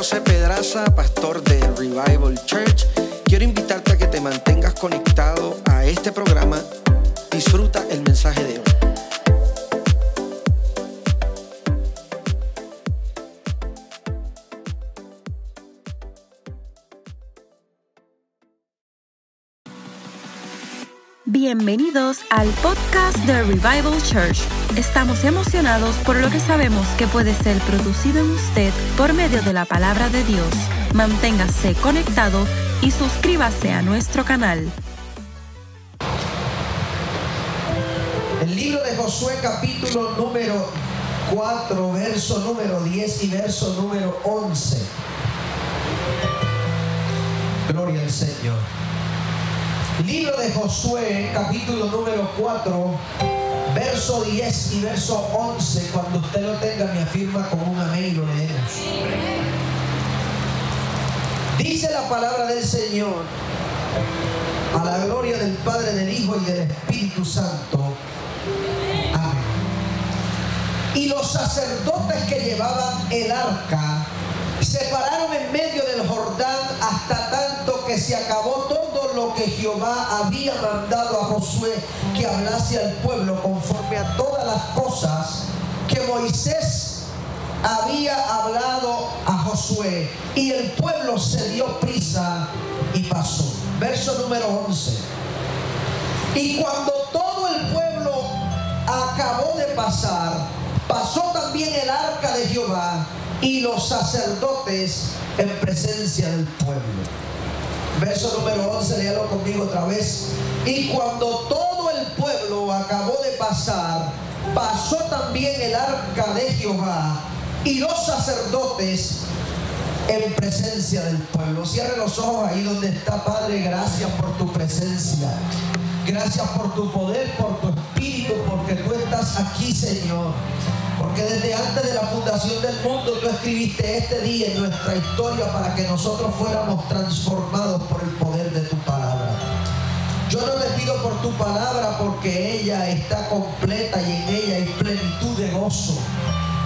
José Pedraza, pastor de Revival Church. Quiero invitarte a que te mantengas conectado a este programa. Disfruta el mensaje de hoy. Bienvenidos al podcast de Revival Church. Estamos emocionados por lo que sabemos que puede ser producido en usted por medio de la palabra de Dios. Manténgase conectado y suscríbase a nuestro canal. El libro de Josué capítulo número 4, verso número 10 y verso número 11. Gloria al Señor. Libro de Josué capítulo número 4, verso 10 y verso 11. Cuando usted lo tenga me afirma con un amén y lo leemos. Dice la palabra del Señor a la gloria del Padre, del Hijo y del Espíritu Santo. Amén. Y los sacerdotes que llevaban el arca se pararon en medio del Jordán hasta tanto que se acabó todo que Jehová había mandado a Josué que hablase al pueblo conforme a todas las cosas que Moisés había hablado a Josué. Y el pueblo se dio prisa y pasó. Verso número 11. Y cuando todo el pueblo acabó de pasar, pasó también el arca de Jehová y los sacerdotes en presencia del pueblo. Verso número 11, léalo conmigo otra vez. Y cuando todo el pueblo acabó de pasar, pasó también el arca de Jehová y los sacerdotes en presencia del pueblo. Cierre los ojos ahí donde está, Padre. Gracias por tu presencia. Gracias por tu poder, por tu espíritu, porque tú estás aquí, Señor. Porque desde antes de la fundación del mundo tú escribiste este día en nuestra historia para que nosotros fuéramos transformados por el poder de tu palabra. Yo no te pido por tu palabra porque ella está completa y en ella hay plenitud de gozo.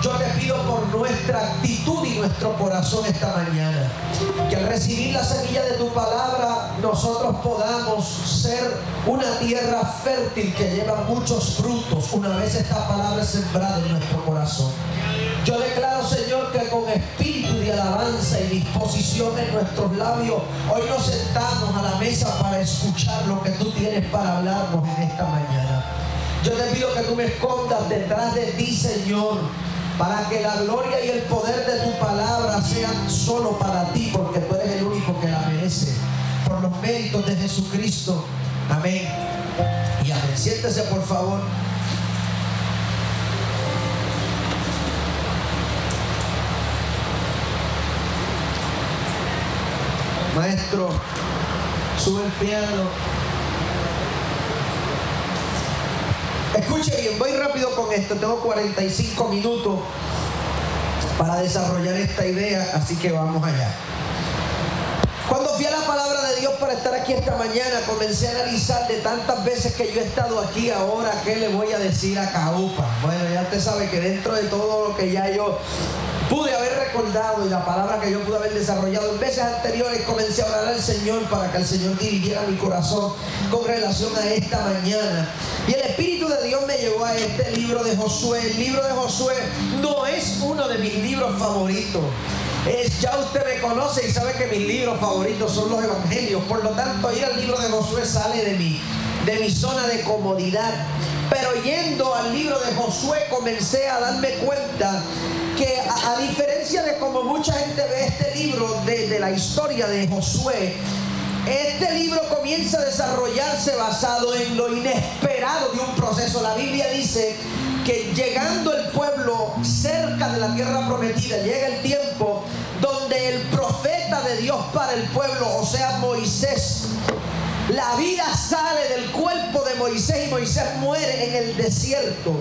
Yo te pido por nuestra actitud y nuestro corazón esta mañana. Que al recibir la semilla de tu palabra nosotros podamos ser una tierra fértil que lleva muchos frutos una vez esta palabra es sembrada en nuestro corazón. Yo declaro, Señor, que con espíritu de alabanza y disposición en nuestros labios, hoy nos sentamos a la mesa para escuchar lo que tú tienes para hablarnos en esta mañana. Yo te pido que tú me escondas detrás de ti, Señor para que la gloria y el poder de tu palabra sean solo para ti, porque tú eres el único que la merece. Por los méritos de Jesucristo. Amén. Y amén. Siéntese, por favor. Maestro, sube el piano. Escuche bien, voy rápido con esto. Tengo 45 minutos para desarrollar esta idea, así que vamos allá. Cuando fui a la palabra de Dios para estar aquí esta mañana, comencé a analizar de tantas veces que yo he estado aquí ahora, ¿qué le voy a decir a Caupa? Bueno, ya usted sabe que dentro de todo lo que ya yo pude haber recordado y la palabra que yo pude haber desarrollado en veces anteriores, comencé a orar al Señor para que el Señor dirigiera mi corazón con relación a esta mañana. Y el Espíritu de Dios me llevó a este libro de Josué. El libro de Josué no es uno de mis libros favoritos. Es, ya usted me conoce y sabe que mis libros favoritos son los evangelios. Por lo tanto, ir al libro de Josué sale de mi, de mi zona de comodidad. Pero yendo al libro de Josué comencé a darme cuenta que a, diferencia de como mucha gente ve este libro de, de la historia de Josué, este libro comienza a desarrollarse basado en lo inesperado de un proceso. La Biblia dice que llegando el pueblo cerca de la tierra prometida, llega el tiempo donde el profeta de Dios para el pueblo, o sea Moisés, la vida sale del cuerpo de Moisés y Moisés muere en el desierto.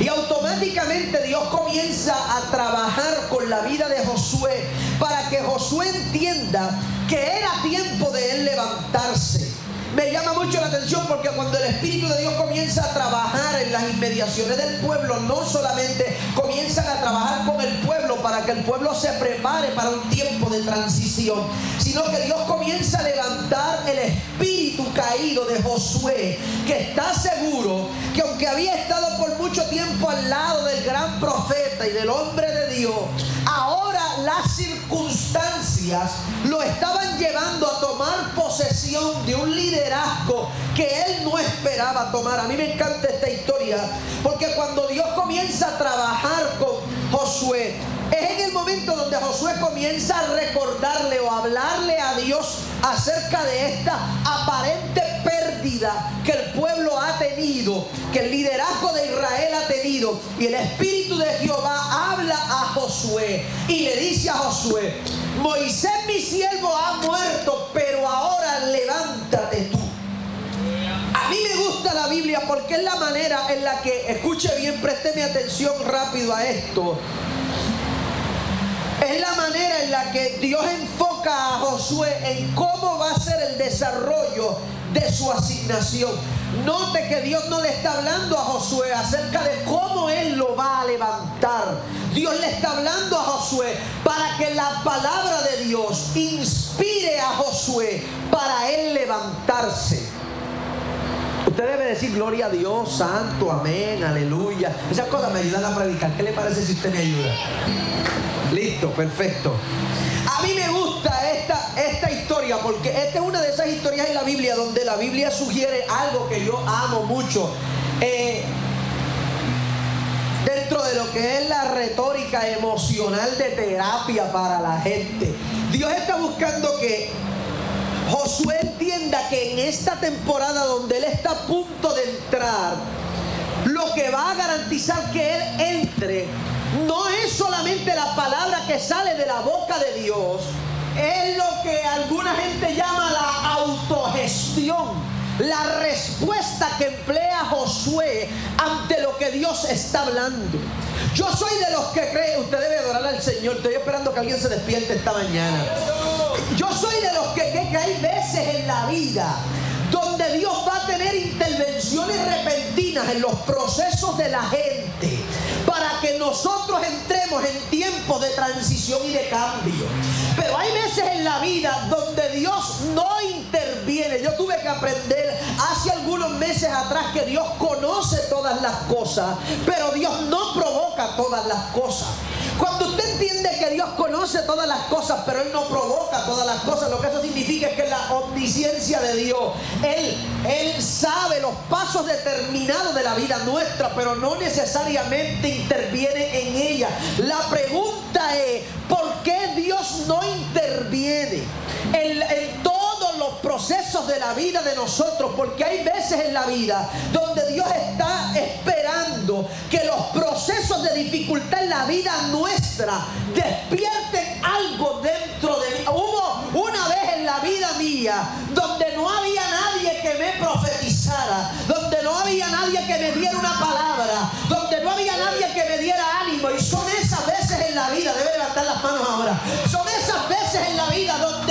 Y automáticamente Dios comienza a trabajar con la vida de Josué para que Josué entienda que era tiempo de él levantarse. Me llama mucho la atención porque cuando el Espíritu de Dios comienza a trabajar en las inmediaciones del pueblo, no solamente comienzan a trabajar con el pueblo para que el pueblo se prepare para un tiempo de transición, sino que Dios comienza a levantar el espíritu caído de Josué, que está seguro que aunque había estado por mucho tiempo al lado del gran profeta y del hombre de Dios, ahora las circunstancias lo estaban llevando a tomar posesión de un liderazgo que él no esperaba tomar. A mí me encanta esta historia porque cuando Dios comienza a trabajar con Josué, es en el momento donde Josué comienza a recordarle o hablarle a Dios acerca de esta aparente pérdida que el pueblo ha tenido, que el liderazgo de Israel ha tenido. Y el Espíritu de Jehová habla a Josué y le dice a Josué, Moisés mi siervo ha muerto, pero ahora levántate tú. A mí me gusta la Biblia porque es la manera en la que, escuche bien, présteme atención rápido a esto. Es la manera en la que Dios enfoca a Josué en cómo va a ser el desarrollo de su asignación. Note que Dios no le está hablando a Josué acerca de cómo él lo va a levantar. Dios le está hablando a Josué para que la palabra de Dios inspire a Josué para él levantarse. Usted debe decir gloria a Dios, santo, amén, aleluya. Esas cosas me ayudan a predicar. ¿Qué le parece si usted me ayuda? Listo, perfecto. A mí me gusta esta, esta historia porque esta es una de esas historias en la Biblia donde la Biblia sugiere algo que yo amo mucho. Eh, dentro de lo que es la retórica emocional de terapia para la gente. Dios está buscando que Josué que en esta temporada donde él está a punto de entrar, lo que va a garantizar que él entre no es solamente la palabra que sale de la boca de Dios, es lo que alguna gente llama la autogestión. La respuesta que emplea Josué ante lo que Dios está hablando. Yo soy de los que cree, usted debe adorar al Señor. Estoy esperando que alguien se despierte esta mañana. Yo soy de los que cree que hay veces en la vida donde Dios va a tener intervenciones repentinas en los procesos de la gente para que nosotros entremos en tiempos de transición y de cambio. Pero hay veces en la vida donde Dios no interviene. Yo tuve que aprender hace algunos meses atrás que Dios conoce todas las cosas, pero Dios no provoca todas las cosas. Cuando usted entiende que Dios conoce todas las cosas, pero Él no provoca todas las cosas, lo que eso significa es que la omnisciencia de Dios, Él, Él sabe los pasos determinados de la vida nuestra, pero no necesariamente interviene en ella. La pregunta es, ¿por qué Dios no interviene los procesos de la vida de nosotros? Porque hay veces en la vida donde Dios está esperando que los procesos de dificultad en la vida nuestra despierten algo dentro de mí. Hubo una vez en la vida mía donde no había nadie que me profetizara, donde no había nadie que me diera una palabra, donde no había nadie que me diera ánimo. Y son esas veces en la vida, debe levantar las manos ahora, son esas veces en la vida donde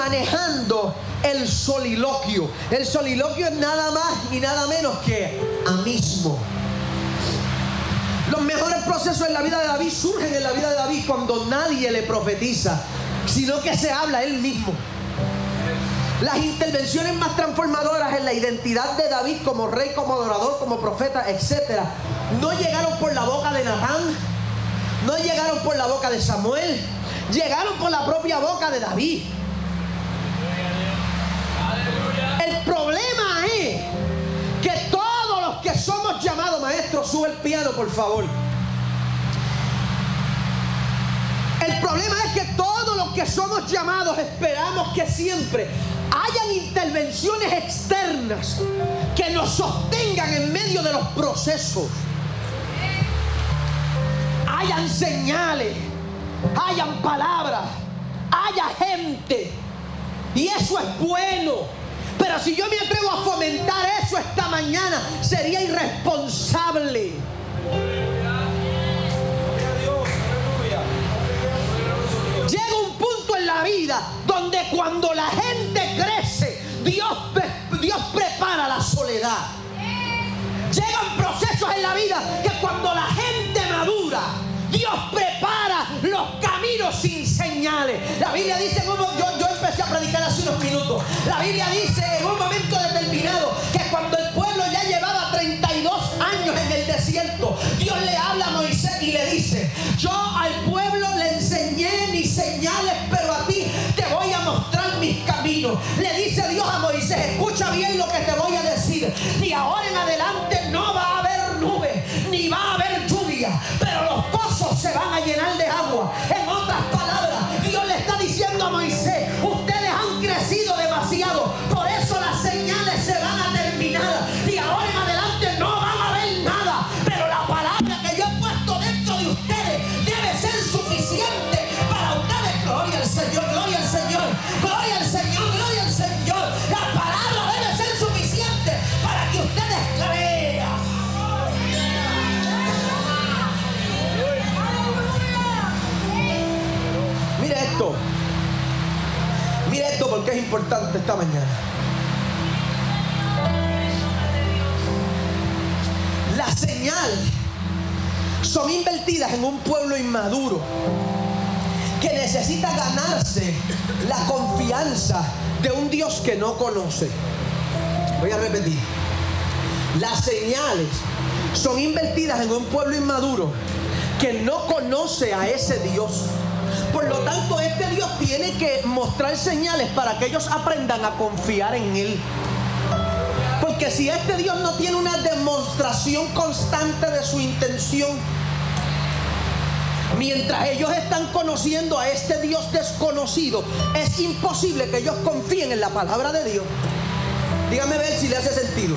manejando el soliloquio. El soliloquio es nada más y nada menos que amismo. Los mejores procesos en la vida de David surgen en la vida de David cuando nadie le profetiza, sino que se habla él mismo. Las intervenciones más transformadoras en la identidad de David como rey, como adorador, como profeta, etc., no llegaron por la boca de Natán, no llegaron por la boca de Samuel, llegaron por la propia boca de David. Somos llamados maestros, sube el piano por favor. El problema es que todos los que somos llamados esperamos que siempre hayan intervenciones externas que nos sostengan en medio de los procesos. Hayan señales, hayan palabras, haya gente. Y eso es bueno. Pero si yo me atrevo a fomentar eso esta mañana, sería irresponsable. Llega un punto en la vida donde cuando la gente crece, Dios, Dios prepara la soledad. Llegan procesos en la vida que cuando la gente madura, Dios prepara los caminos sin señales. La Biblia dice, yo, yo empecé a predicar hace unos minutos, la Biblia dice en un momento determinado que cuando el pueblo ya llevaba 32 años en el desierto, Dios le habla a Moisés y le dice, yo al pueblo le enseñé mis señales, pero a ti te voy a mostrar mis caminos. Le dice Dios a Moisés, escucha bien lo que te voy a decir. De ahora en adelante no va llenar de agua. Importante esta mañana. Las señales son invertidas en un pueblo inmaduro que necesita ganarse la confianza de un Dios que no conoce. Voy a repetir. Las señales son invertidas en un pueblo inmaduro que no conoce a ese Dios. Por lo tanto, este Dios tiene que mostrar señales para que ellos aprendan a confiar en Él. Porque si este Dios no tiene una demostración constante de su intención, mientras ellos están conociendo a este Dios desconocido, es imposible que ellos confíen en la palabra de Dios. Dígame ver si le hace sentido.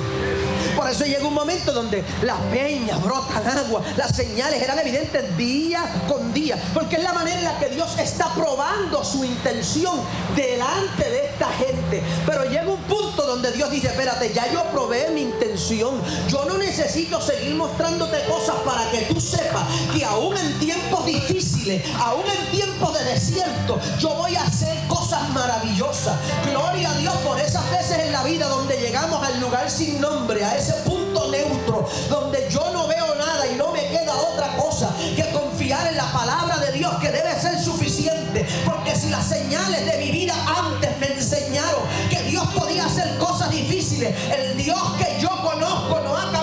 Por eso llega un momento donde las peñas brotan agua, las señales eran evidentes día con día, porque es la manera en la que Dios está probando su intención delante de esta gente. Pero llega un punto donde Dios dice, espérate, ya yo probé mi intención, yo no necesito seguir mostrándote cosas para que tú sepas que aún en tiempos difíciles, aún en tiempos de desierto, yo voy a hacer cosas maravillosas. Gloria a Dios por esas veces en la vida donde llegamos al lugar sin nombre, a ese punto neutro, donde yo no veo nada y no me queda otra cosa que confiar en la palabra de Dios que debe ser suficiente. Porque si las señales de mi vida antes me enseñaron que Dios podía hacer cosas difíciles, el Dios que yo conozco no ha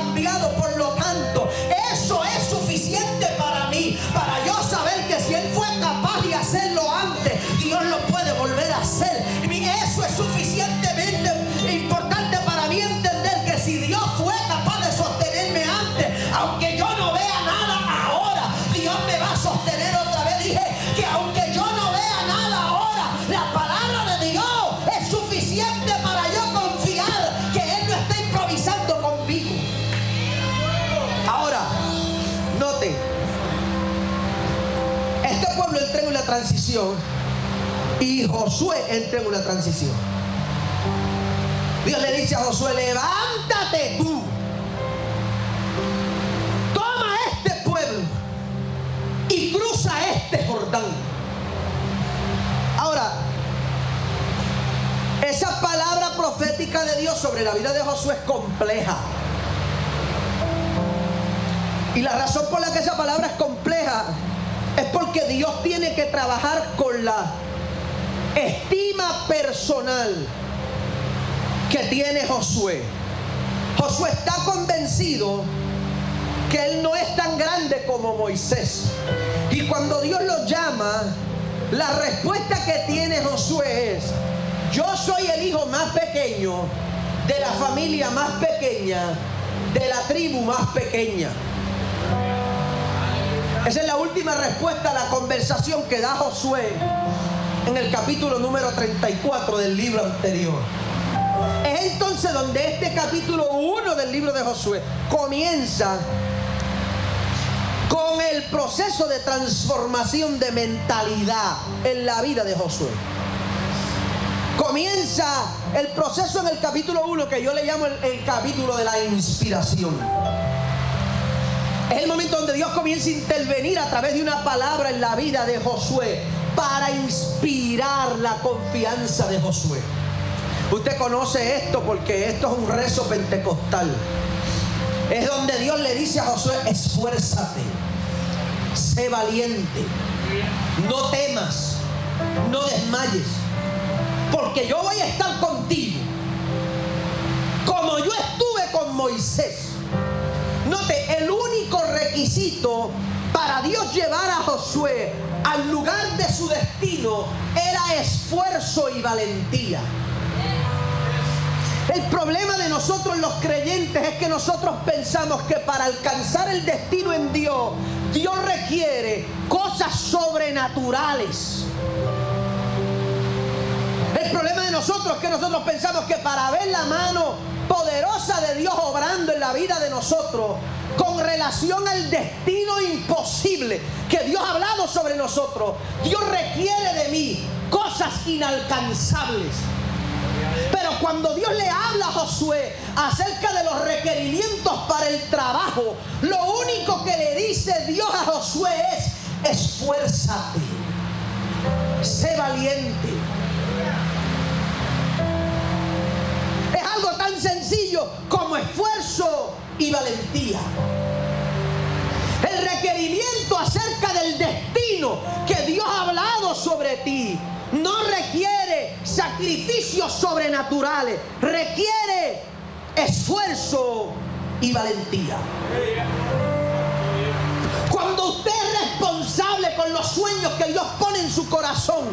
y Josué entra en una transición. Dios le dice a Josué, levántate tú. Toma este pueblo y cruza este Jordán. Ahora, esa palabra profética de Dios sobre la vida de Josué es compleja. Y la razón por la que esa palabra es compleja es porque Dios tiene que trabajar con la estima personal que tiene Josué. Josué está convencido que él no es tan grande como Moisés. Y cuando Dios lo llama, la respuesta que tiene Josué es, yo soy el hijo más pequeño de la familia más pequeña, de la tribu más pequeña. Esa es la última respuesta a la conversación que da Josué en el capítulo número 34 del libro anterior. Es entonces donde este capítulo 1 del libro de Josué comienza con el proceso de transformación de mentalidad en la vida de Josué. Comienza el proceso en el capítulo 1 que yo le llamo el, el capítulo de la inspiración. Es el momento donde Dios comienza a intervenir a través de una palabra en la vida de Josué para inspirar la confianza de Josué. Usted conoce esto porque esto es un rezo pentecostal. Es donde Dios le dice a Josué, esfuérzate, sé valiente, no temas, no desmayes, porque yo voy a estar contigo. Como yo estuve con Moisés. Para Dios llevar a Josué al lugar de su destino era esfuerzo y valentía. El problema de nosotros los creyentes es que nosotros pensamos que para alcanzar el destino en Dios, Dios requiere cosas sobrenaturales. El problema de nosotros es que nosotros pensamos que para ver la mano poderosa de Dios obrando en la vida de nosotros, con relación al destino imposible que Dios ha hablado sobre nosotros, Dios requiere de mí cosas inalcanzables. Pero cuando Dios le habla a Josué acerca de los requerimientos para el trabajo, lo único que le dice Dios a Josué es, esfuérzate, sé valiente. Es algo tan sencillo como esfuerzo y valentía. El requerimiento acerca del destino que Dios ha hablado sobre ti no requiere sacrificios sobrenaturales, requiere esfuerzo y valentía. Cuando usted es responsable con los sueños que Dios pone en su corazón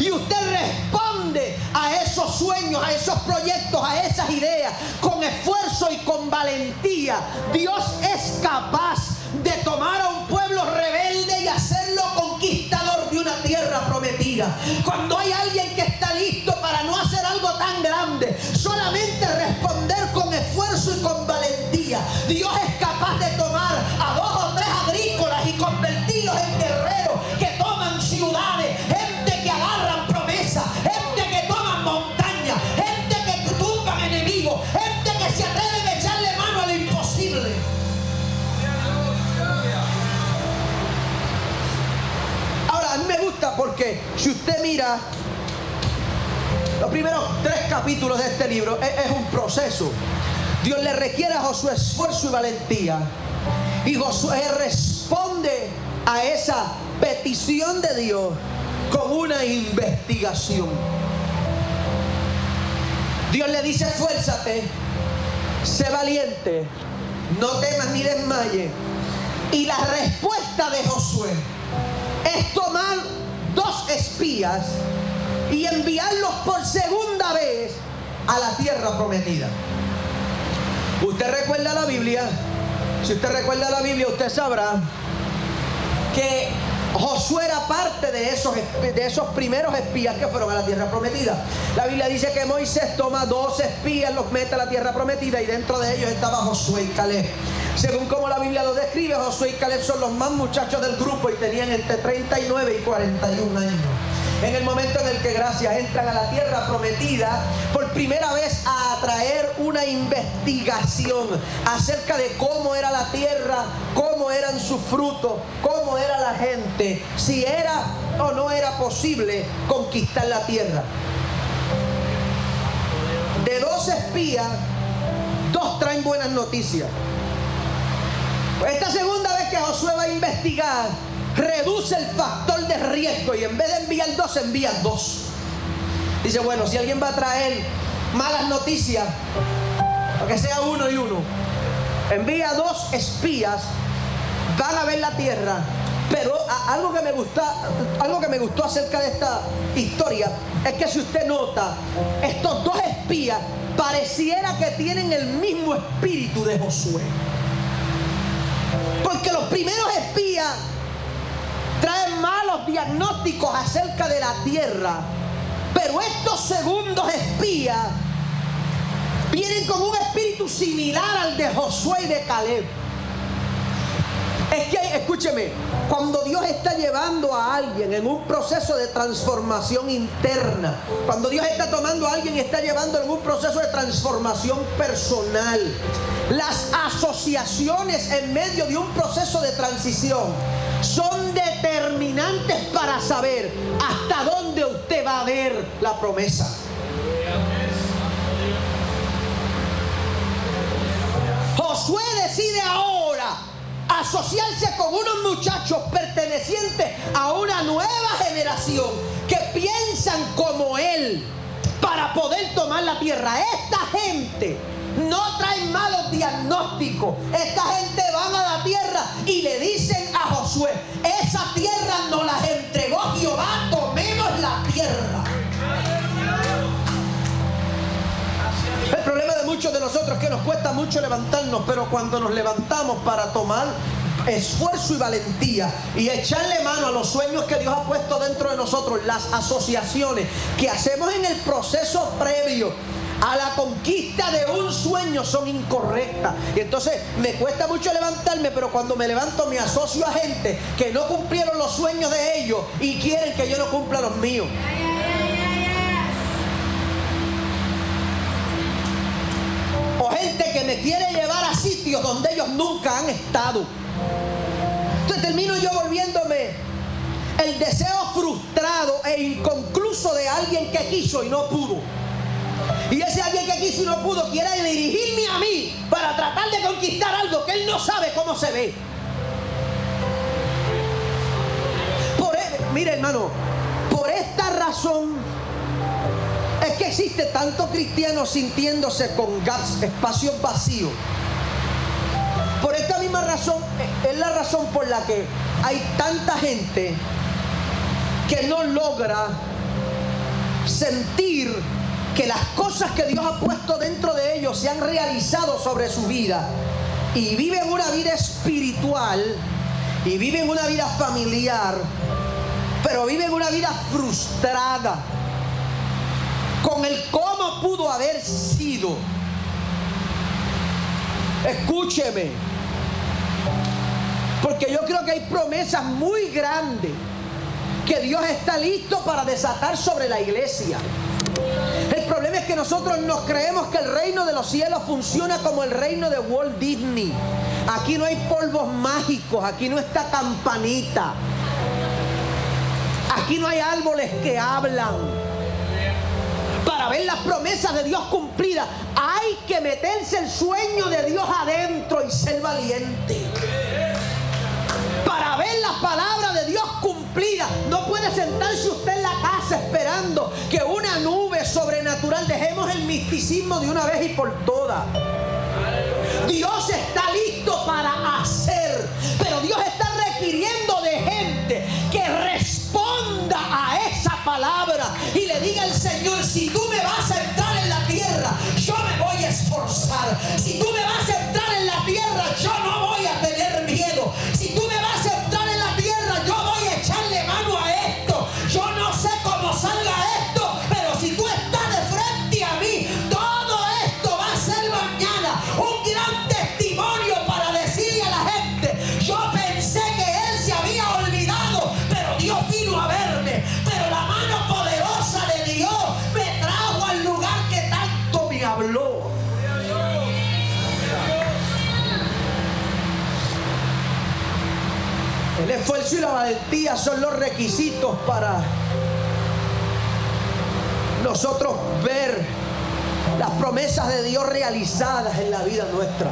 y usted responde a esos sueños, a esos proyectos, a esas ideas con esfuerzo y con valentía, Dios es capaz de tomar a un pueblo rebelde y hacerlo conquistador de una tierra prometida. Cuando hay alguien que está listo para no hacer algo tan grande, solamente responder con esfuerzo y con valentía, Dios es capaz porque si usted mira los primeros tres capítulos de este libro, es, un proceso. Dios le requiere a Josué esfuerzo y valentía. Y Josué responde a esa petición de Dios con una investigación. Dios le dice, esfuérzate, sé valiente, no temas ni desmayes. Y la respuesta de Josué es tomar espías y enviarlos por segunda vez a la tierra prometida. Usted recuerda la Biblia, si usted recuerda la Biblia, usted sabrá que Josué era parte de esos, de esos primeros espías que fueron a la tierra prometida. La Biblia dice que Moisés toma dos espías, los mete a la tierra prometida y dentro de ellos estaba Josué y Caleb. Según como la Biblia lo describe, Josué y Caleb son los más muchachos del grupo y tenían entre 39 y 41 años. En el momento en el que gracias entran a la tierra prometida, por primera vez a traer una investigación acerca de cómo era la tierra, cómo eran sus frutos, cómo era la gente, si era o no era posible conquistar la tierra. De dos espías, dos traen buenas noticias. Esta segunda vez que Josué va a investigar, reduce el factor de riesgo y en vez de enviar dos, envía dos. Dice, bueno, si alguien va a traer malas noticias, aunque sea uno y uno, envía dos espías, van a ver la tierra. Pero algo que me gusta, algo que me gustó acerca de esta historia es que si usted nota, estos dos espías pareciera que tienen el mismo espíritu de Josué. Porque los primeros espías traen malos diagnósticos acerca de la tierra. Pero estos segundos espías vienen con un espíritu similar al de Josué y de Caleb. Escúcheme, cuando Dios está llevando a alguien en un proceso de transformación interna, cuando Dios está tomando a alguien y está llevando en un proceso de transformación personal, las asociaciones en medio de un proceso de transición son determinantes para saber hasta dónde usted va a ver la promesa. Josué decide ahora asociarse con unos muchachos pertenecientes a una nueva generación que piensan como él para poder tomar la tierra. Esta gente no traen malos diagnósticos. Esta gente van a la tierra y le dicen a Josué, esa tierra nos la entregó Jehová, tomemos la tierra. El problema muchos de nosotros que nos cuesta mucho levantarnos, pero cuando nos levantamos para tomar esfuerzo y valentía y echarle mano a los sueños que Dios ha puesto dentro de nosotros, las asociaciones que hacemos en el proceso previo a la conquista de un sueño son incorrectas. Y entonces me cuesta mucho levantarme, pero cuando me levanto me asocio a gente que no cumplieron los sueños de ellos y quieren que yo no cumpla los míos. Que me quiere llevar a sitios donde ellos nunca han estado. Entonces termino yo volviéndome el deseo frustrado e inconcluso de alguien que quiso y no pudo. Y ese alguien que quiso y no pudo quiere dirigirme a mí para tratar de conquistar algo que él no sabe cómo se ve. Por, e, mire hermano, por esta razón existe tanto cristiano sintiéndose con gas, espacios vacíos. Por esta misma razón es la razón por la que hay tanta gente que no logra sentir que las cosas que Dios ha puesto dentro de ellos se han realizado sobre su vida y viven una vida espiritual y viven una vida familiar, pero viven una vida frustrada con el cómo pudo haber sido. Escúcheme, porque yo creo que hay promesas muy grandes que Dios está listo para desatar sobre la iglesia. El problema es que nosotros nos creemos que el reino de los cielos funciona como el reino de Walt Disney. Aquí no hay polvos mágicos, aquí no está campanita. Aquí no hay árboles que hablan. Ver las promesas de Dios cumplidas hay que meterse el sueño de Dios adentro y ser valiente. Para ver las palabras de Dios cumplidas no puede sentarse usted en la casa esperando que una nube sobrenatural dejemos el misticismo de una vez y por todas. Dios está listo para hacer, la valentía son los requisitos para nosotros ver las promesas de Dios realizadas en la vida nuestra.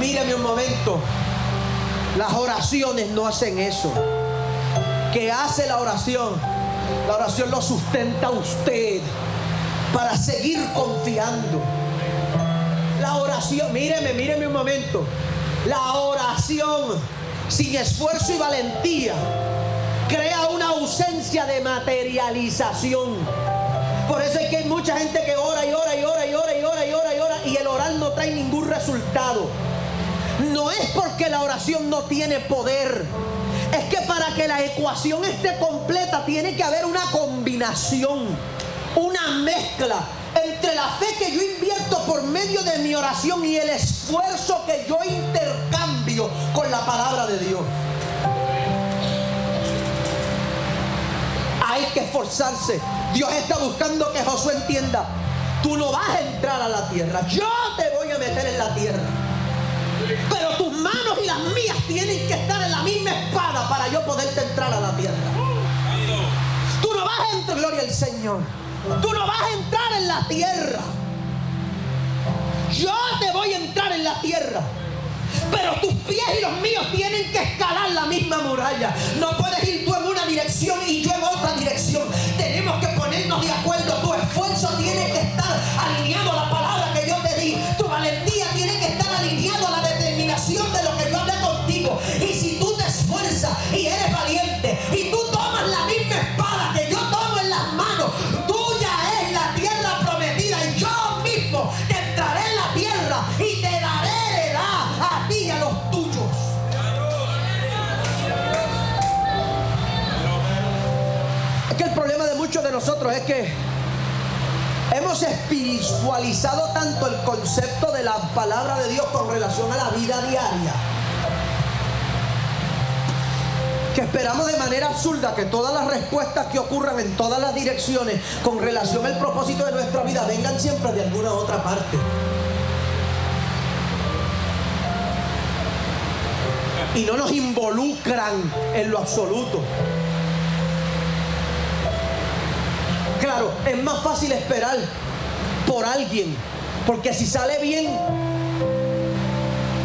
Míreme un momento. Las oraciones no hacen eso. ¿Qué hace la oración? La oración lo sustenta a usted para seguir confiando. La oración, míreme, míreme un momento. La oración sin esfuerzo y valentía crea una ausencia de materialización. Por eso es que hay mucha gente que ora y ora y ora y ora y ora y ora y ora y el orar no trae ningún resultado. No es porque la oración no tiene poder. Es que para que la ecuación esté completa tiene que haber una combinación, una mezcla entre la fe que yo invierto por medio de mi oración y el esfuerzo que yo intercambio con la palabra de Dios. Hay que esforzarse. Dios está buscando que Josué entienda, tú no vas a entrar a la tierra, yo te voy a meter en la tierra. Pero tus manos y las mías tienen que estar en la misma espada para yo poderte entrar a la tierra. Tú no vas a entrar, gloria al Señor. Tú no vas a entrar en la tierra. Yo te voy a entrar en la tierra. Pero tus pies y los míos tienen que escalar la misma muralla. No puedes ir tú en una dirección y yo en otra dirección. Tenemos que ponernos de acuerdo. Tu esfuerzo tiene que estar alineado a la palabra que yo te di. Tu valentía tiene que estar alineado a la determinación de lo que yo hablé contigo. Y si tú te esfuerzas y es que hemos espiritualizado tanto el concepto de la palabra de Dios con relación a la vida diaria que esperamos de manera absurda que todas las respuestas que ocurran en todas las direcciones con relación al propósito de nuestra vida vengan siempre de alguna otra parte. Y no nos involucran en lo absoluto. Claro, es más fácil esperar por alguien, porque si sale bien,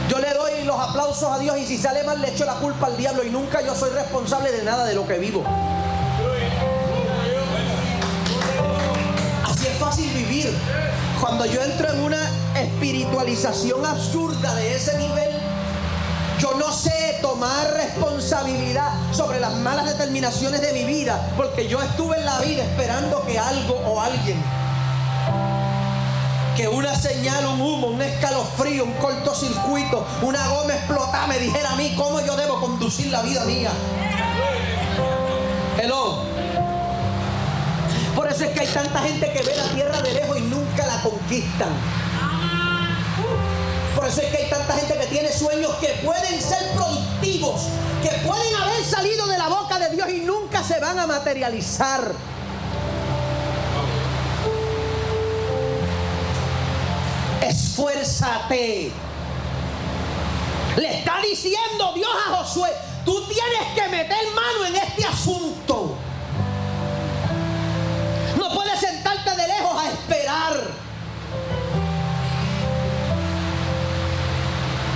yo le doy los aplausos a Dios y si sale mal le echo la culpa al diablo y nunca yo soy responsable de nada de lo que vivo. Así es fácil vivir. Cuando yo entro en una espiritualización absurda de ese nivel, yo no sé tomar responsabilidad sobre las malas determinaciones de mi vida, porque yo estuve en la vida esperando que algo o alguien que una señal, un humo, un escalofrío, un cortocircuito, una goma explotada me dijera a mí cómo yo debo conducir la vida mía. Hello. Por eso es que hay tanta gente que ve la tierra de lejos y nunca la conquistan. Por eso es que hay tanta gente que tiene sueños que pueden ser productivos, que pueden haber salido de la boca de Dios y nunca se van a materializar. esfuérzate. Le está diciendo Dios a Josué, tú tienes que meter mano en este asunto. No puedes sentarte de lejos a esperar.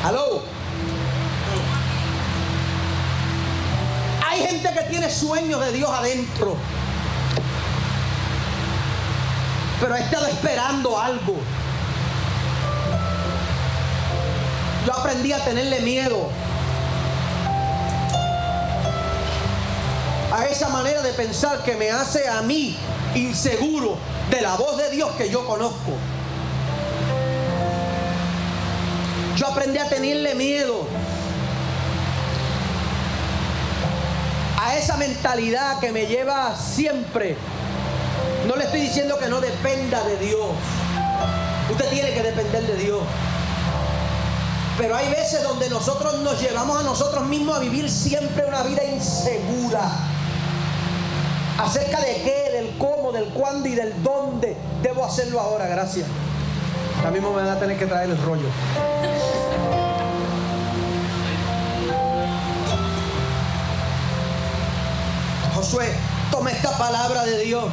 Aló. Gente que tiene sueños de Dios adentro. Pero ha estado esperando algo. Yo aprendí a tenerle miedo a esa manera de pensar que me hace a mí inseguro de la voz de Dios que yo conozco. Yo aprendí a tenerle miedo a esa mentalidad que me lleva siempre. No le estoy diciendo que no dependa de Dios. Usted tiene que depender de Dios. Pero hay veces donde nosotros nos llevamos a nosotros mismos a vivir siempre una vida insegura. Acerca de qué, del cómo, del cuándo y del dónde debo hacerlo ahora. Gracias. Ahora mismo me van a tener que traer el rollo. Josué, toma esta palabra de Dios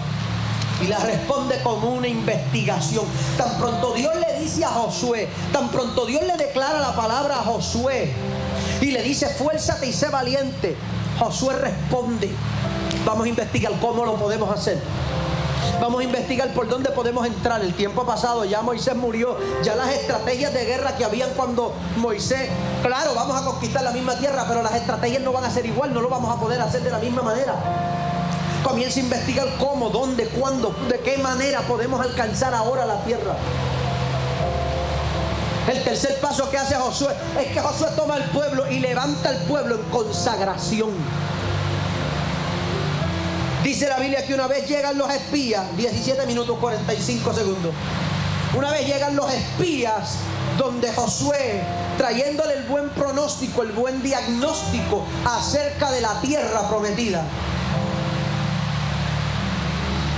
Y la responde con una investigación. Tan pronto Dios le dice a Josué, tan pronto Dios le declara la palabra a Josué y le dice, fuérzate y sé valiente. Josué responde, vamos a investigar cómo lo podemos hacer. Vamos a investigar por dónde podemos entrar. El tiempo pasado ya Moisés murió. Ya las estrategias de guerra que habían cuando Moisés, claro, vamos a conquistar la misma tierra, pero las estrategias no van a ser igual, no lo vamos a poder hacer de la misma manera. Comienza a investigar cómo, dónde, cuándo, de qué manera podemos alcanzar ahora la tierra. El tercer paso que hace Josué es que Josué toma al pueblo y levanta al pueblo en consagración. Dice la Biblia que una vez llegan los espías, 17 minutos 45 segundos. Una vez llegan los espías donde Josué, trayéndole el buen pronóstico, el buen diagnóstico acerca de la tierra prometida.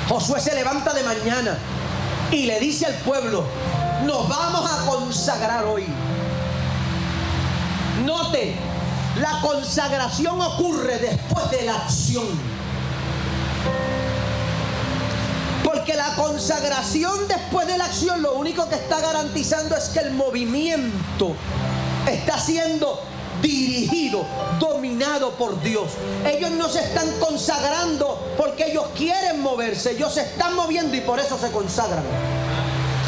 Josué se levanta de mañana y le dice al pueblo, nos vamos a consagrar hoy. Note, la consagración ocurre después de la acción. La consagración después de la acción lo único que está garantizando es que el movimiento está siendo dirigido, dominado por Dios. Ellos no se están consagrando porque ellos quieren moverse, ellos se están moviendo y por eso se consagran.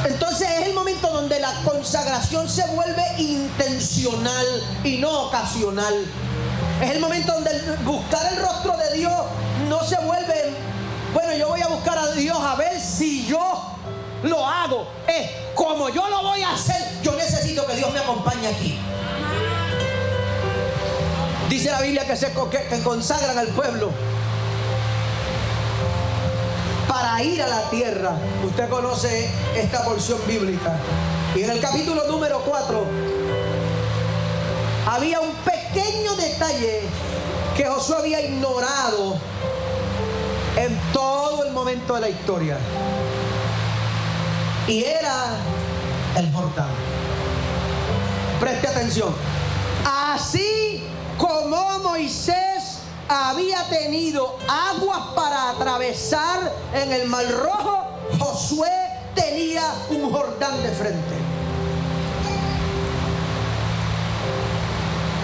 Entonces es el momento donde la consagración se vuelve intencional y no ocasional. Es el momento donde buscar el rostro de Dios no se vuelve bueno, yo voy a buscar a Dios a ver si yo lo hago. Es como yo lo voy a hacer, yo necesito que Dios me acompañe aquí. Dice la Biblia que, se, que consagran al pueblo para ir a la tierra. Usted conoce esta porción bíblica. Y en el capítulo número 4 había un pequeño detalle que Josué había ignorado en todo el momento de la historia. Y era el Jordán. Preste atención. Así como Moisés había tenido aguas para atravesar en el Mar Rojo, Josué tenía un Jordán de frente.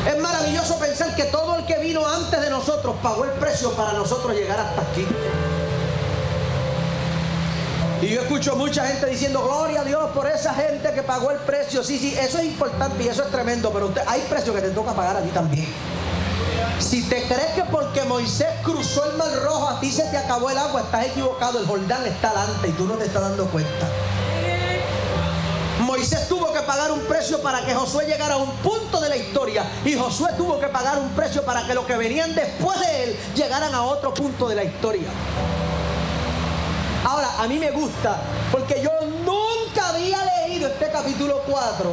Es maravilloso pensar que todo el que vino antes de nosotros pagó el precio para nosotros llegar hasta aquí. Y yo escucho mucha gente diciendo, gloria a Dios por esa gente que pagó el precio. Sí, sí, eso es importante y eso es tremendo, pero usted, hay precio que te toca pagar a ti también. Si te crees que porque Moisés cruzó el mar rojo a ti se te acabó el agua, estás equivocado. El Jordán está adelante y tú no te estás dando cuenta. Moisés que pagar un precio para que Josué llegara a un punto de la historia. Y Josué tuvo que pagar un precio para que los que venían después de él llegaran a otro punto de la historia. Ahora, a mí me gusta, porque yo nunca había leído este capítulo 4.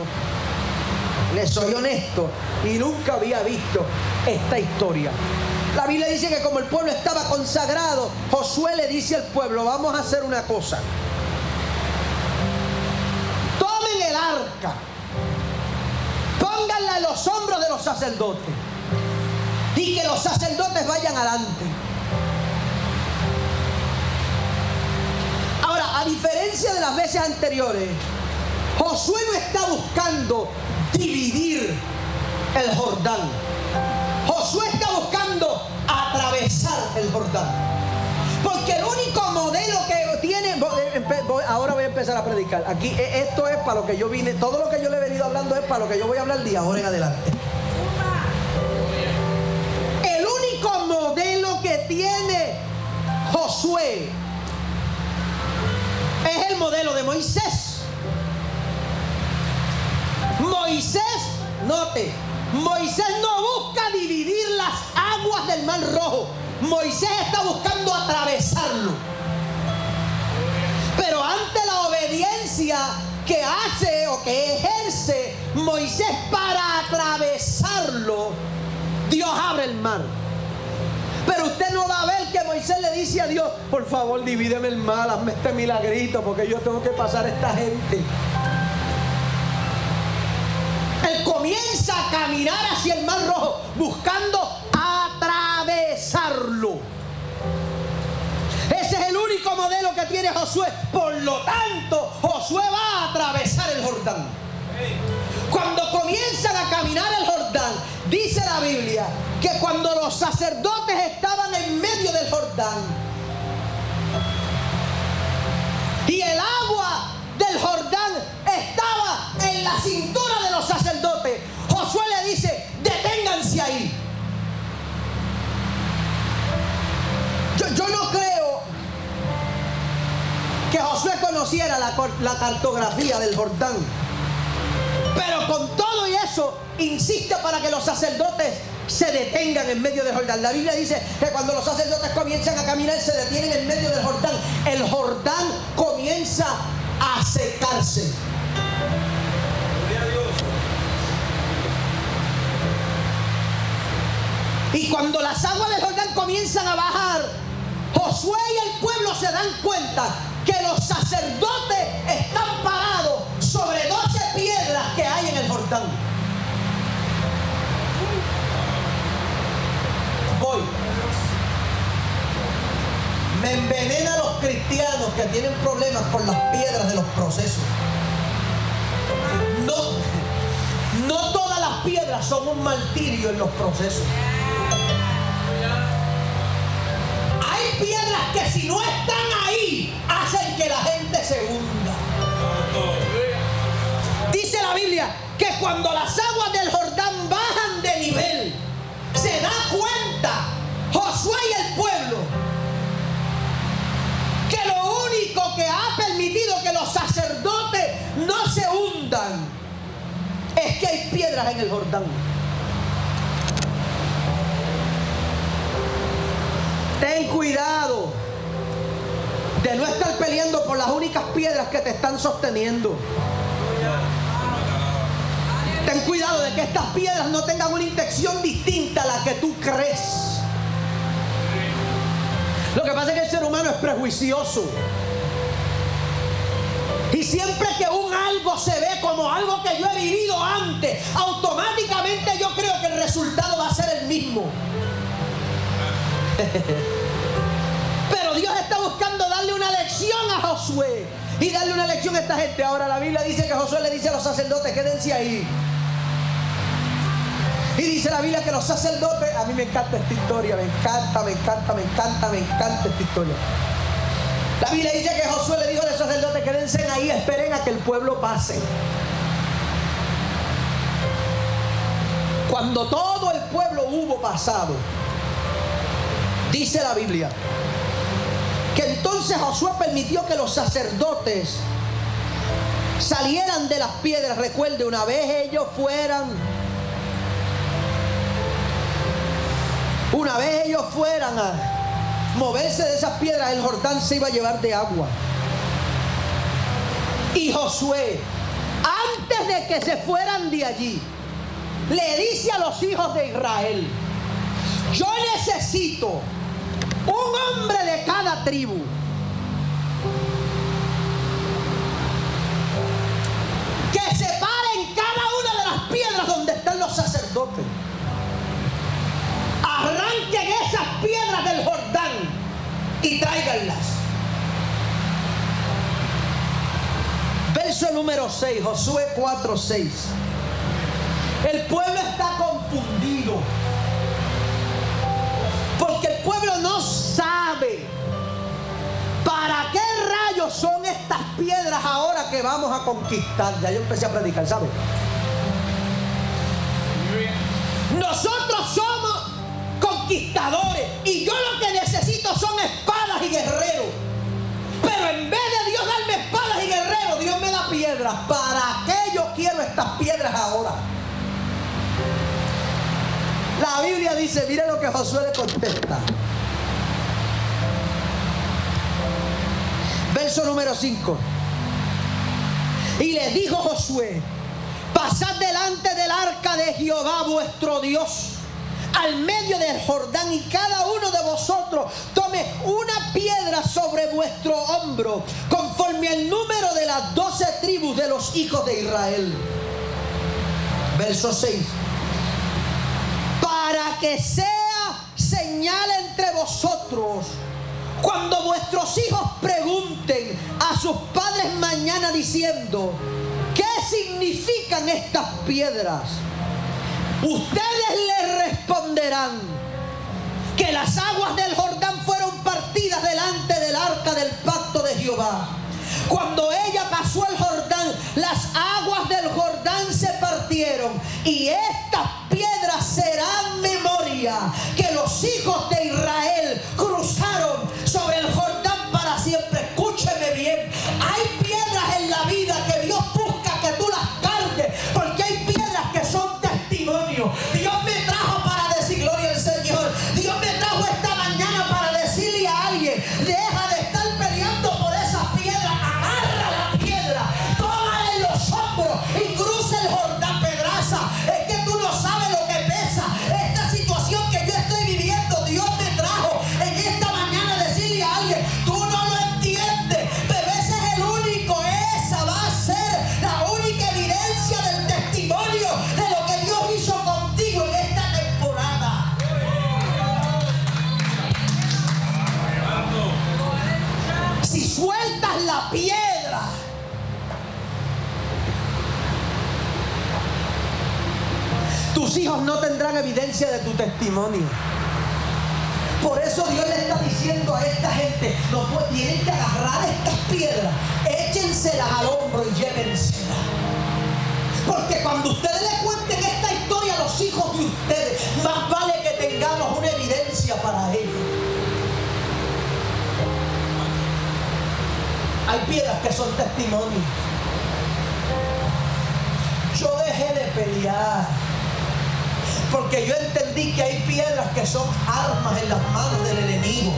Les soy honesto, y nunca había visto esta historia. La Biblia dice que como el pueblo estaba consagrado, Josué le dice al pueblo, vamos a hacer una cosa arca. Pónganla en los hombros de los sacerdotes. Y que los sacerdotes vayan adelante. Ahora, a diferencia de las veces anteriores, Josué no está buscando dividir el Jordán. Josué está buscando atravesar el Jordán. Porque ahora voy a empezar a predicar. Aquí e, esto es para lo que yo vine, todo lo que yo le he venido hablando es para lo que yo voy a hablar de ahora en adelante. El único modelo que tiene Josué es el modelo de Moisés. Moisés, note, Moisés no busca dividir las aguas del mar rojo. Moisés está buscando atravesarlo. Pero ante la obediencia que hace o que ejerce Moisés para atravesarlo, Dios abre el mar. Pero usted no va a ver que Moisés le dice a Dios, por favor divídeme el mar, hazme este milagrito porque yo tengo que pasar a esta gente. Él comienza a caminar hacia el mar rojo buscando atravesarlo. Único modelo que refiere Josué. Por lo tanto, Josué va a atravesar el Jordán. Cuando comienzan a caminar el Jordán, dice la Biblia que cuando los sacerdotes estaban en medio del Jordán y el agua del Jordán estaba en la cintura de los sacerdotes, Josué le dice, deténganse ahí. Yo no creo que Josué conociera la, la cartografía del Jordán. Pero con todo y eso, insiste para que los sacerdotes se detengan en medio del Jordán. La Biblia dice que cuando los sacerdotes comienzan a caminar, se detienen en medio del Jordán. El Jordán comienza a secarse. Y cuando las aguas del Jordán comienzan a bajar, Josué y el pueblo se dan cuenta que los sacerdotes están parados sobre 12 piedras que hay en el Jordán. Voy. Me envenena a los cristianos que tienen problemas con las piedras de los procesos. No, no todas las piedras son un martirio en los procesos. Hay piedras que si no están ahí hacen que la gente se hunda. Dice la Biblia que cuando las aguas del Jordán bajan de nivel, se da cuenta Josué y el pueblo que lo único que ha permitido que los sacerdotes no se hundan es que hay piedras en el Jordán. Ten cuidado de no estar peleando por las únicas piedras que te están sosteniendo. Ten cuidado de que estas piedras no tengan una intención distinta a la que tú crees. Lo que pasa es que el ser humano es prejuicioso. Y siempre que un algo se ve como algo que yo he vivido antes, automáticamente yo creo que el resultado va a ser el mismo. a Josué y darle una lección a esta gente. Ahora la Biblia dice que Josué le dice a los sacerdotes, quédense ahí. Y dice la Biblia que los sacerdotes, a mí me encanta esta historia, me encanta, me encanta, me encanta, me encanta esta historia. La Biblia dice que Josué le dijo a los sacerdotes, quédense ahí, esperen a que el pueblo pase. Cuando todo el pueblo hubo pasado, dice la Biblia, que entonces Josué permitió que los sacerdotes salieran de las piedras. Recuerde, una vez ellos fueran Una vez ellos fueran a moverse de esas piedras, el Jordán se iba a llevar de agua. Y Josué, antes de que se fueran de allí, le dice a los hijos de Israel, yo necesito un hombre de cada tribu. Que se pare en cada una de las piedras donde están los sacerdotes arranquen esas piedras del Jordán y tráiganlas. Verso número 6, Josué 4, 6. El pueblo está confundido. Porque el pueblo no sabe para qué rayos son que vamos a conquistar. Ya yo empecé a predicar, ¿sabe? Nosotros somos conquistadores. Y yo lo que necesito son espadas y guerreros. Pero en vez de Dios darme espadas y guerreros, Dios me da piedras. ¿Para qué yo quiero estas piedras ahora? La Biblia dice, mire lo que Josué le contesta. Verso número 5. Y le dijo Josué, pasad delante del arca de Jehová vuestro Dios al medio del Jordán y cada uno de vosotros tome una piedra sobre vuestro hombro, conforme al número de las doce tribus de los hijos de Israel. Verso 6. Para que sea señal entre vosotros cuando vuestros hijos pregunten sus padres mañana diciendo, ¿qué significan estas piedras? Ustedes le responderán que las aguas del Jordán fueron partidas delante del arca del pacto de Jehová. Cuando ella pasó el Jordán, las aguas del Jordán se partieron y estas piedras serán memoria que los hijos de Israel cruzaron Por eso Dios le está diciendo a esta gente, tienen que agarrar estas piedras, échenselas al hombro y llévenselas. Porque cuando ustedes le cuenten esta historia a los hijos de ustedes, más vale que tengamos una evidencia para ellos. Hay piedras que son testimonios. Yo dejé de pelear. Porque yo entendí que hay piedras que son armas en las manos del enemigo.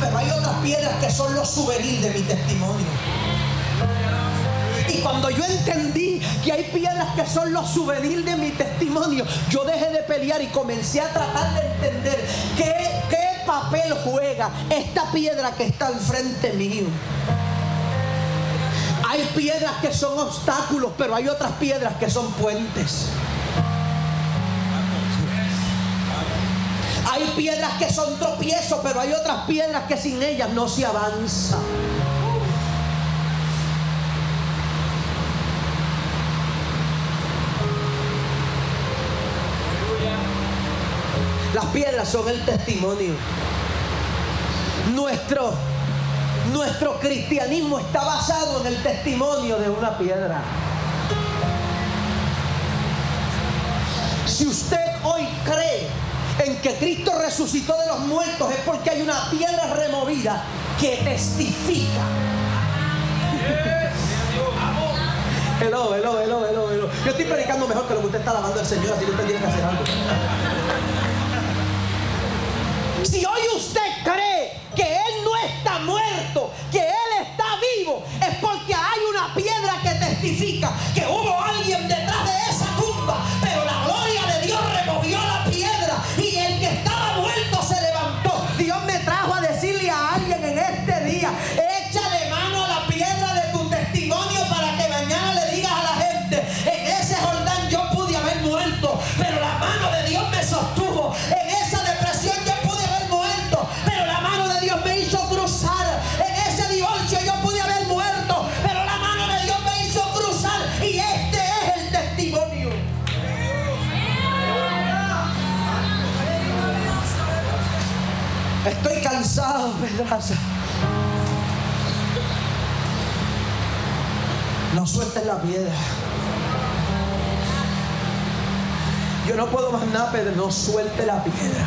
Pero hay otras piedras que son los souvenirs de mi testimonio. Y cuando yo entendí que hay piedras que son los souvenirs de mi testimonio, yo dejé de pelear y comencé a tratar de entender qué, papel juega esta piedra que está al frente mío. Hay piedras que son obstáculos, pero hay otras piedras que son puentes. Hay piedras que son tropiezos, pero hay otras piedras que sin ellas no se avanza. Las piedras son el testimonio. Nuestro, nuestro cristianismo está basado en el testimonio de una piedra. Si usted hoy en que Cristo resucitó de los muertos es porque hay una piedra removida que testifica. Hello, hello, hello, hello, hello. Yo estoy predicando mejor que lo que usted está alabando al Señor, así que usted tiene que hacer algo. Si hoy usted cree que No sueltes la piedra. Yo no puedo más nada, pero no suelte la piedra.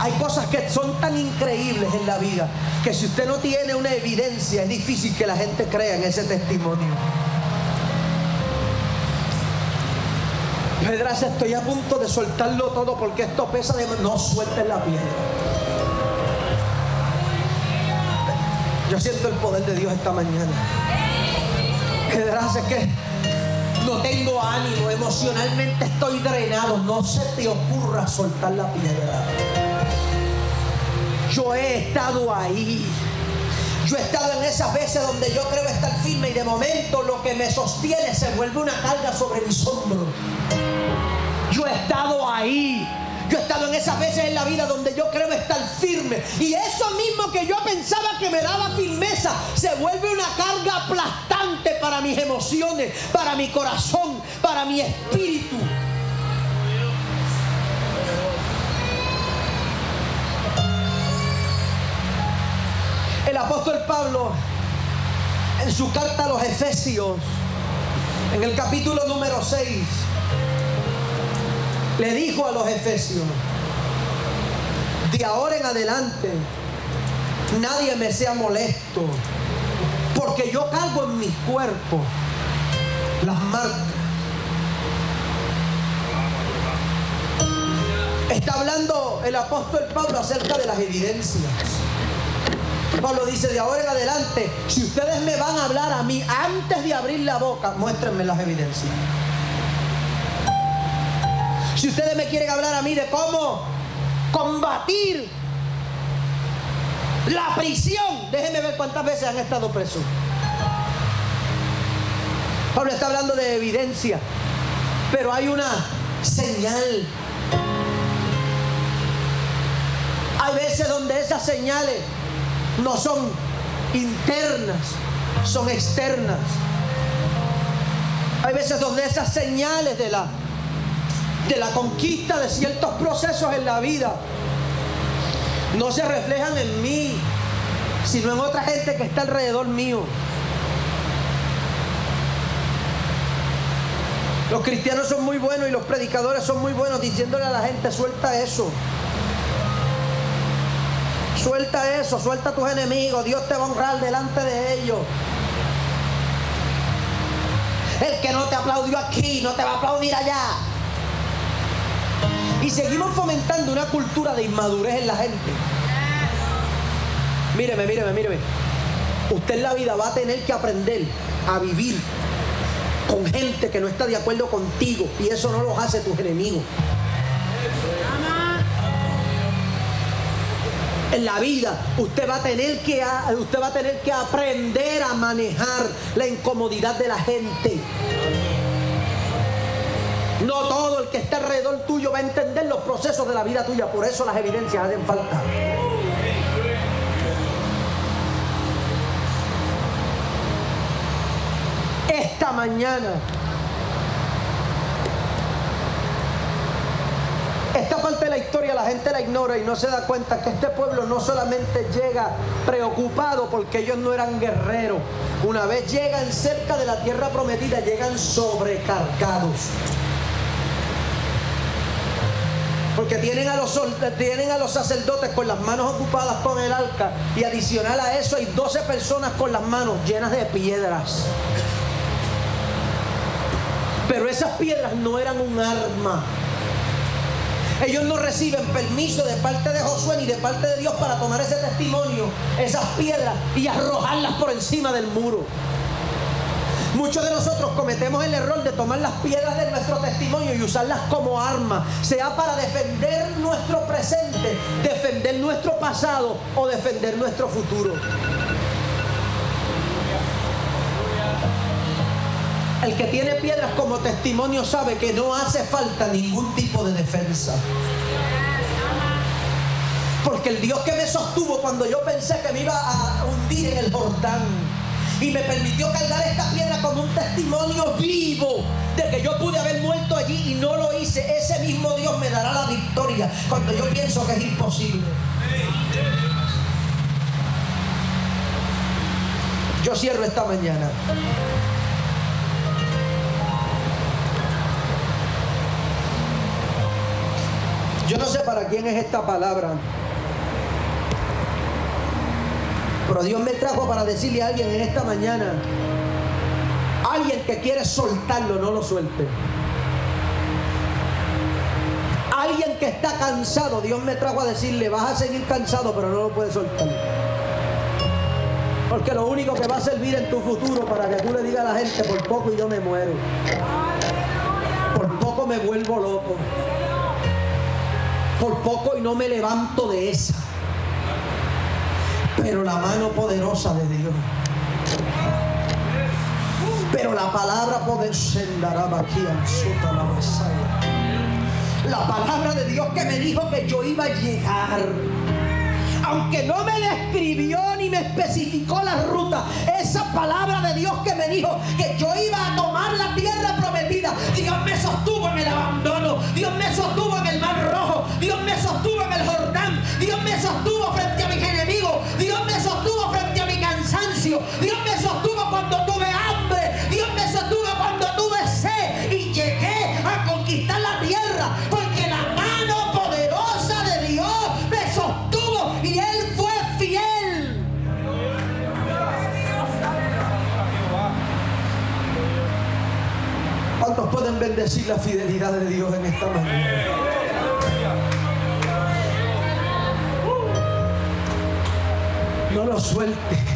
Hay cosas que son tan increíbles en la vida que si usted no tiene una evidencia es difícil que la gente crea en ese testimonio. Pedraza, estoy a punto de soltarlo todo porque esto pesa de... No sueltes la piedra. Yo siento el poder de Dios esta mañana. Pedraza, es que no tengo ánimo, emocionalmente estoy drenado. No se te ocurra soltar la piedra. Yo he estado ahí. Yo he estado en esas veces donde yo creo estar firme y de momento lo que me sostiene se vuelve una carga sobre mis hombros. Yo he estado ahí. Yo he estado en esas veces en la vida donde yo creo estar firme. Y eso mismo que yo pensaba que me daba firmeza, se vuelve una carga aplastante para mis emociones, para mi corazón, para mi espíritu. El apóstol Pablo, en su carta a los Efesios, en el capítulo número 6, le dijo a los Efesios, de ahora en adelante, nadie me sea molesto, porque yo cargo en mi cuerpo las marcas. Está hablando el apóstol Pablo acerca de las evidencias. Pablo dice, de ahora en adelante, si ustedes me van a hablar a mí antes de abrir la boca, muéstrenme las evidencias. Si ustedes me quieren hablar a mí de cómo combatir la prisión, déjenme ver cuántas veces han estado presos. Pablo está hablando de evidencia, pero hay una señal. Hay veces donde esas señales no son internas, son externas. Hay veces donde esas señales de la, de la conquista de ciertos procesos en la vida no se reflejan en mí, sino en otra gente que está alrededor mío. Los cristianos son muy buenos y los predicadores son muy buenos diciéndole a la gente, suelta eso. Suelta eso, suelta a tus enemigos, Dios te va a honrar delante de ellos. El que no te aplaudió aquí, no te va a aplaudir allá. Y seguimos fomentando una cultura de inmadurez en la gente. Míreme, míreme, míreme. Usted en la vida va a tener que aprender a vivir con gente que no está de acuerdo contigo y eso no los hace tus enemigos. En la vida usted va a tener que usted va a tener que aprender a manejar la incomodidad de la gente. No todo el que está alrededor tuyo va a entender los procesos de la vida tuya, por eso las evidencias hacen falta. Esta mañana Esta parte de la historia la gente la ignora y no se da cuenta que este pueblo no solamente llega preocupado porque ellos no eran guerreros. Una vez llegan cerca de la tierra prometida, llegan sobrecargados. Porque tienen a, los, tienen a los sacerdotes con las manos ocupadas con el arca y adicional a eso hay 12 personas con las manos llenas de piedras. Pero esas piedras no eran un arma. Ellos no reciben permiso de parte de Josué ni de parte de Dios para tomar ese testimonio, esas piedras y arrojarlas por encima del muro. Muchos de nosotros cometemos el error de tomar las piedras de nuestro testimonio y usarlas como arma, sea para defender nuestro presente, defender nuestro pasado o defender nuestro futuro. El que tiene piedras como testimonio sabe que no hace falta ningún tipo de defensa. Porque el Dios que me sostuvo cuando yo pensé que me iba a hundir en el Jordán y me permitió cargar esta piedra como un testimonio vivo de que yo pude haber muerto allí y no lo hice, ese mismo Dios me dará la victoria cuando yo pienso que es imposible. Yo cierro esta mañana. Yo no sé para quién es esta palabra. Pero Dios me trajo para decirle a alguien en esta mañana, alguien que quiere soltarlo, no lo suelte. Alguien que está cansado, Dios me trajo a decirle, vas a seguir cansado, pero no lo puedes soltar. Porque lo único que va a servir en tu futuro para que tú le digas a la gente, por poco y yo me muero. Por poco me vuelvo loco por poco y no me levanto de esa. Pero la mano poderosa de Dios. Pero la palabra poder aquí la La palabra de Dios que me dijo que yo iba a llegar. aunque no me describió ni me especificó la ruta, esa palabra de Dios que me dijo que yo iba a tomar la tierra prometida, Dios me sostuvo en el abandono, Dios me sostuvo Dios me sostuvo cuando tuve hambre, Dios me sostuvo cuando tuve sed y llegué a conquistar la tierra, porque la mano poderosa de Dios me sostuvo y Él fue fiel. ¿Cuántos pueden bendecir la fidelidad de Dios en esta mañana? No lo suelte.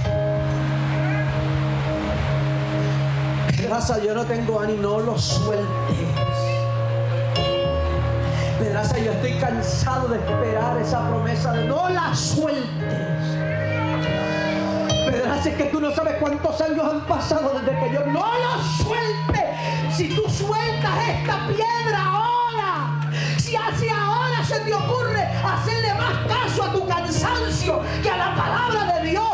Pedraza, yo no tengo ánimo, no lo sueltes. Pedraza, yo estoy cansado de esperar esa promesa de no la sueltes. Pedraza, es que tú no sabes cuántos años han pasado desde que yo no lo suelte. Si tú sueltas esta piedra ahora, si hacia ahora se te ocurre hacerle más caso a tu cansancio que a la palabra de Dios,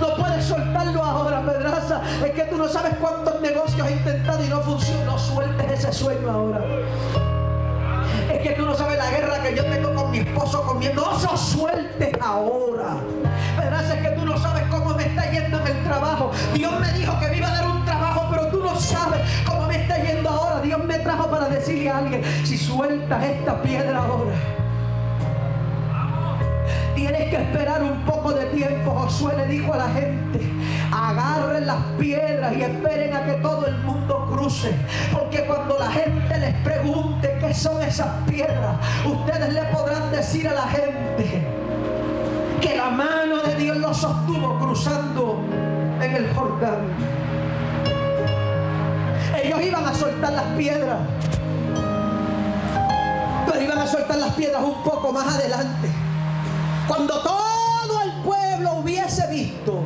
No puedes soltarlo ahora, Pedraza. Es que tú no sabes cuántos negocios has intentado y no funciona. No sueltes ese sueño ahora. Es que tú no sabes la guerra que yo tengo con mi esposo, mi... No se sueltes ahora. Pedraza, es que tú no sabes cómo me está yendo en el trabajo. Dios me dijo que me iba a dar un trabajo, pero tú no sabes cómo me está yendo ahora. Dios me trajo para decirle a alguien, si sueltas esta piedra ahora. Tienes que esperar un poco de tiempo. Josué le dijo a la gente, agarren las piedras y esperen a que todo el mundo cruce. Porque cuando la gente les pregunte qué son esas piedras, ustedes le podrán decir a la gente que la mano de Dios los sostuvo cruzando en el Jordán. Ellos iban a soltar las piedras. Pero iban a soltar las piedras un poco más adelante. Cuando todo el pueblo hubiese visto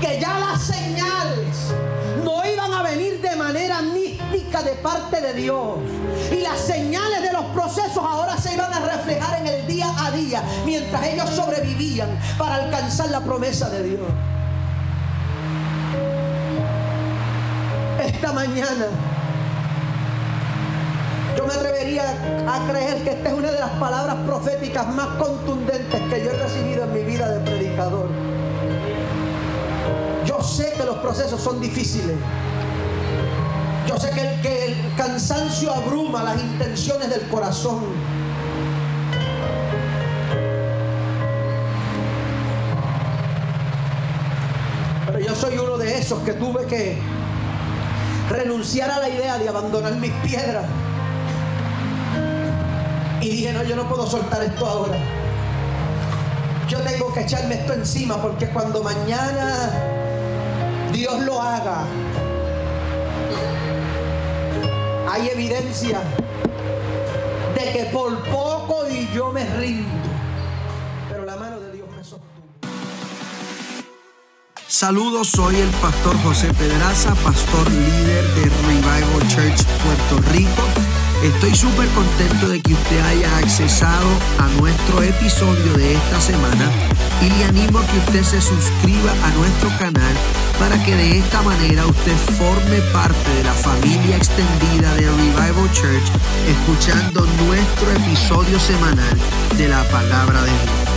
que ya las señales no iban a venir de manera mística de parte de Dios y las señales de los procesos ahora se iban a reflejar en el día a día mientras ellos sobrevivían para alcanzar la promesa de Dios. Esta mañana me atrevería a creer que esta es una de las palabras proféticas más contundentes que yo he recibido en mi vida de predicador. Yo sé que los procesos son difíciles. Yo sé que el, que el cansancio abruma las intenciones del corazón. Pero yo soy uno de esos que tuve que renunciar a la idea de abandonar mis piedras. Y dije, no, yo no puedo soltar esto ahora. Yo tengo que echarme esto encima porque cuando mañana Dios lo haga, hay evidencia de que por poco y yo me rindo. Pero la mano de Dios me. Saludos, soy el pastor José Pedraza, pastor líder de Revival Church Puerto Rico. Estoy súper contento de que usted haya accesado a nuestro episodio de esta semana y le animo a que usted se suscriba a nuestro canal para que de esta manera usted forme parte de la familia extendida de Revival Church escuchando nuestro episodio semanal de la palabra de Dios.